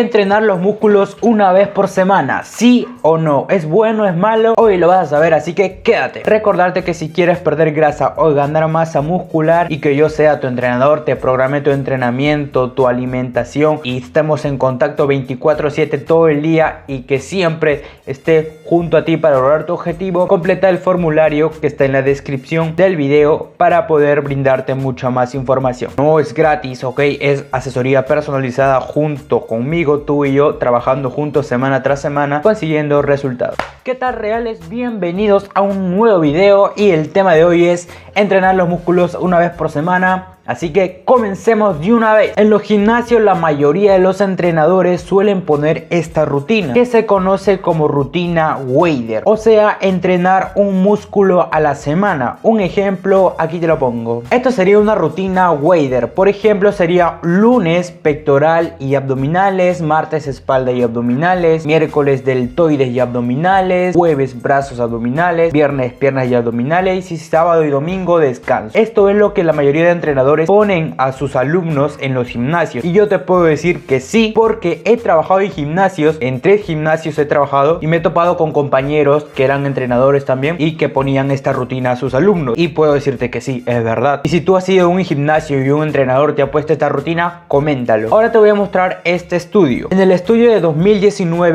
entrenar los músculos una vez por semana, sí o no, es bueno, es malo, hoy lo vas a saber, así que quédate. Recordarte que si quieres perder grasa o ganar masa muscular y que yo sea tu entrenador, te programe tu entrenamiento, tu alimentación y estemos en contacto 24/7 todo el día y que siempre esté junto a ti para lograr tu objetivo, completa el formulario que está en la descripción del video para poder brindarte mucha más información. No es gratis, ok, es asesoría personalizada junto conmigo tú y yo, trabajando juntos semana tras semana, consiguiendo resultados. ¿Qué tal reales? Bienvenidos a un nuevo video y el tema de hoy es entrenar los músculos una vez por semana Así que comencemos de una vez. En los gimnasios la mayoría de los entrenadores suelen poner esta rutina que se conoce como rutina Wader, o sea, entrenar un músculo a la semana. Un ejemplo, aquí te lo pongo. Esto sería una rutina Wader. Por ejemplo, sería lunes pectoral y abdominales, martes espalda y abdominales, miércoles deltoides y abdominales, jueves brazos abdominales, viernes piernas y abdominales y sábado y domingo descanso. Esto es lo que la mayoría de entrenadores ponen a sus alumnos en los gimnasios. Y yo te puedo decir que sí, porque he trabajado en gimnasios, en tres gimnasios he trabajado y me he topado con compañeros que eran entrenadores también y que ponían esta rutina a sus alumnos. Y puedo decirte que sí, es verdad. Y si tú has sido un gimnasio y un entrenador te ha puesto esta rutina, coméntalo. Ahora te voy a mostrar este estudio. En el estudio de 2019